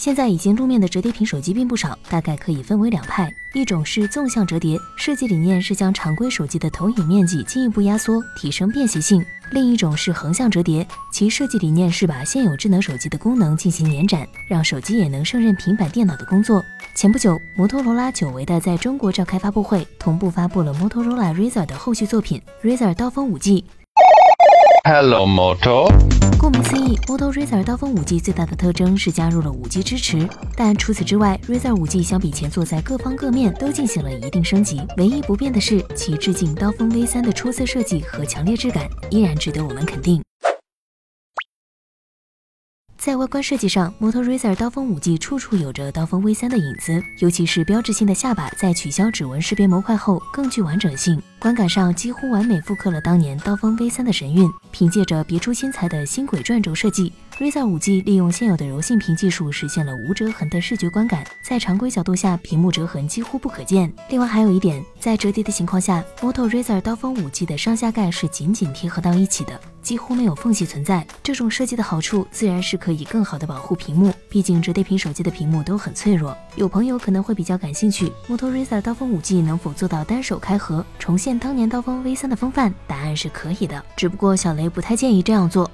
现在已经露面的折叠屏手机并不少，大概可以分为两派，一种是纵向折叠，设计理念是将常规手机的投影面积进一步压缩，提升便携性；另一种是横向折叠，其设计理念是把现有智能手机的功能进行延展，让手机也能胜任平板电脑的工作。前不久，摩托罗拉久违的在中国召开发布会，同步发布了摩托罗拉 Razr 的后续作品 Razr 刀锋 5G。Hello Moto。顾名思义，Moto Razr 刀锋五 G 最大的特征是加入了五 G 支持，但除此之外，Razr 五 G 相比前作在各方各面都进行了一定升级。唯一不变的是，其致敬刀锋 V 三的出色设计和强烈质感依然值得我们肯定。在外观设计上，Moto Razr 刀锋 5G 处处有着刀锋 V3 的影子，尤其是标志性的下巴，在取消指纹识别模块后更具完整性。观感上几乎完美复刻了当年刀锋 V3 的神韵。凭借着别出心裁的新轨转轴设计，Razr 5G 利用现有的柔性屏技术实现了无折痕的视觉观感，在常规角度下，屏幕折痕几乎不可见。另外还有一点，在折叠的情况下，Moto Razr 刀锋 5G 的上下盖是紧紧贴合到一起的。几乎没有缝隙存在，这种设计的好处自然是可以更好的保护屏幕，毕竟折叠屏手机的屏幕都很脆弱。有朋友可能会比较感兴趣，Moto Razr 刀锋五 G 能否做到单手开合，重现当年刀锋 V 三的风范？答案是可以的，只不过小雷不太建议这样做。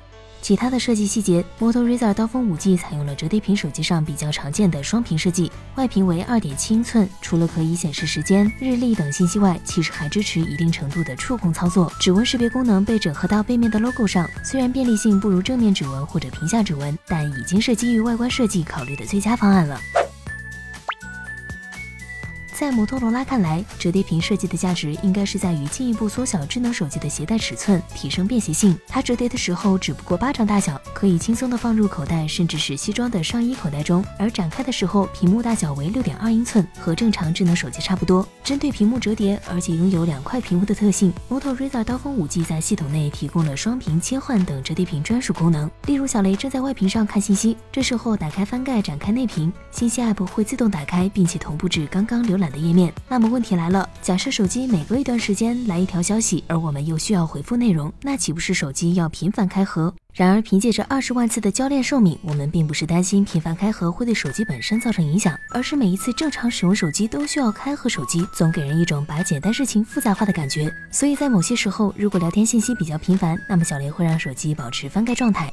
其他的设计细节，Moto Razr 刀锋 5G 采用了折叠屏手机上比较常见的双屏设计，外屏为二点七英寸，除了可以显示时间、日历等信息外，其实还支持一定程度的触控操作。指纹识别功能被整合到背面的 logo 上，虽然便利性不如正面指纹或者屏下指纹，但已经是基于外观设计考虑的最佳方案了。在摩托罗拉看来，折叠屏设计的价值应该是在于进一步缩小智能手机的携带尺寸，提升便携性。它折叠的时候只不过巴掌大小，可以轻松的放入口袋，甚至是西装的上衣口袋中；而展开的时候，屏幕大小为六点二英寸，和正常智能手机差不多。针对屏幕折叠，而且拥有两块屏幕的特性，摩托 Razr 刀锋 5G 在系统内提供了双屏切换等折叠屏专属功能。例如，小雷正在外屏上看信息，这时候打开翻盖，展开内屏，信息 App 会自动打开，并且同步至刚刚浏览。的页面，那么问题来了，假设手机每隔一段时间来一条消息，而我们又需要回复内容，那岂不是手机要频繁开合？然而，凭借着二十万次的交链寿命，我们并不是担心频繁开合会对手机本身造成影响，而是每一次正常使用手机都需要开合手机，总给人一种把简单事情复杂化的感觉。所以在某些时候，如果聊天信息比较频繁，那么小雷会让手机保持翻盖状态。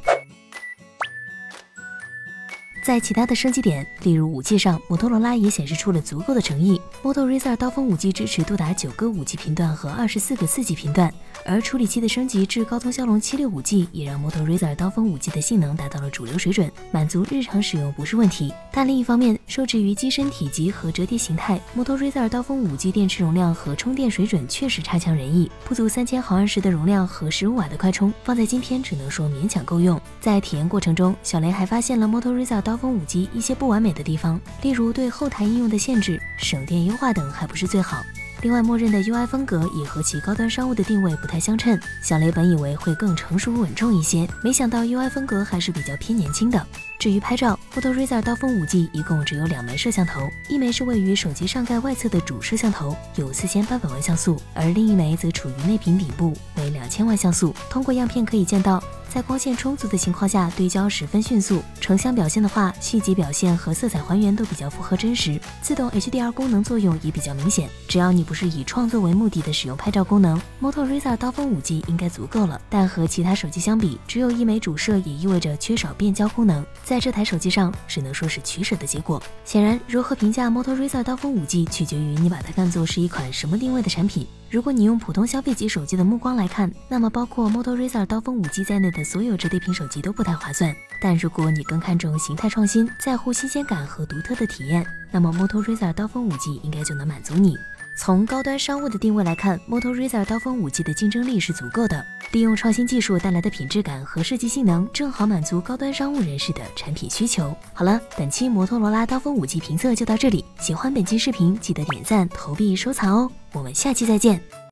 在其他的升级点，例如武器上，摩托罗拉也显示出了足够的诚意。Moto Razr 刀锋 5G 支持多达九个 5G 频段和二十四个 4G 频段，而处理器的升级至高通骁龙 765G 也让 Moto Razr 刀锋 5G 的性能达到了主流水准，满足日常使用不是问题。但另一方面，受制于机身体积和折叠形态，Moto Razr 刀锋 5G 电池容量和充电水准确实差强人意，不足三千毫安时的容量和十五瓦的快充，放在今天只能说勉强够用。在体验过程中，小雷还发现了 Moto Razr 刀锋 5G。一些不完美的地方，例如对后台应用的限制、省电优化等还不是最好。另外，默认的 UI 风格也和其高端商务的定位不太相称。小雷本以为会更成熟稳重一些，没想到 UI 风格还是比较偏年轻的。至于拍照，Moto Razr 刀锋 5G 一共只有两枚摄像头，一枚是位于手机上盖外侧的主摄像头，有四千八百万像素，而另一枚则处于内屏底部，为两千万像素。通过样片可以见到。在光线充足的情况下，对焦十分迅速。成像表现的话，细节表现和色彩还原都比较符合真实。自动 HDR 功能作用也比较明显。只要你不是以创作为目的的使用拍照功能，Moto Razr 刀锋 5G 应该足够了。但和其他手机相比，只有一枚主摄也意味着缺少变焦功能。在在这台手机上，只能说是取舍的结果。显然，如何评价 Moto Razr 刀锋 5G，取决于你把它看作是一款什么定位的产品。如果你用普通消费级手机的目光来看，那么包括 Moto Razr 刀锋 5G 在内的所有折叠屏手机都不太划算。但如果你更看重形态创新，在乎新鲜感和独特的体验，那么 Moto Razr 刀锋 5G 应该就能满足你。从高端商务的定位来看，Moto Razr 刀锋五 G 的竞争力是足够的，利用创新技术带来的品质感和设计性能，正好满足高端商务人士的产品需求。好了，本期摩托罗拉刀锋五 G 评测就到这里，喜欢本期视频记得点赞、投币、收藏哦。我们下期再见。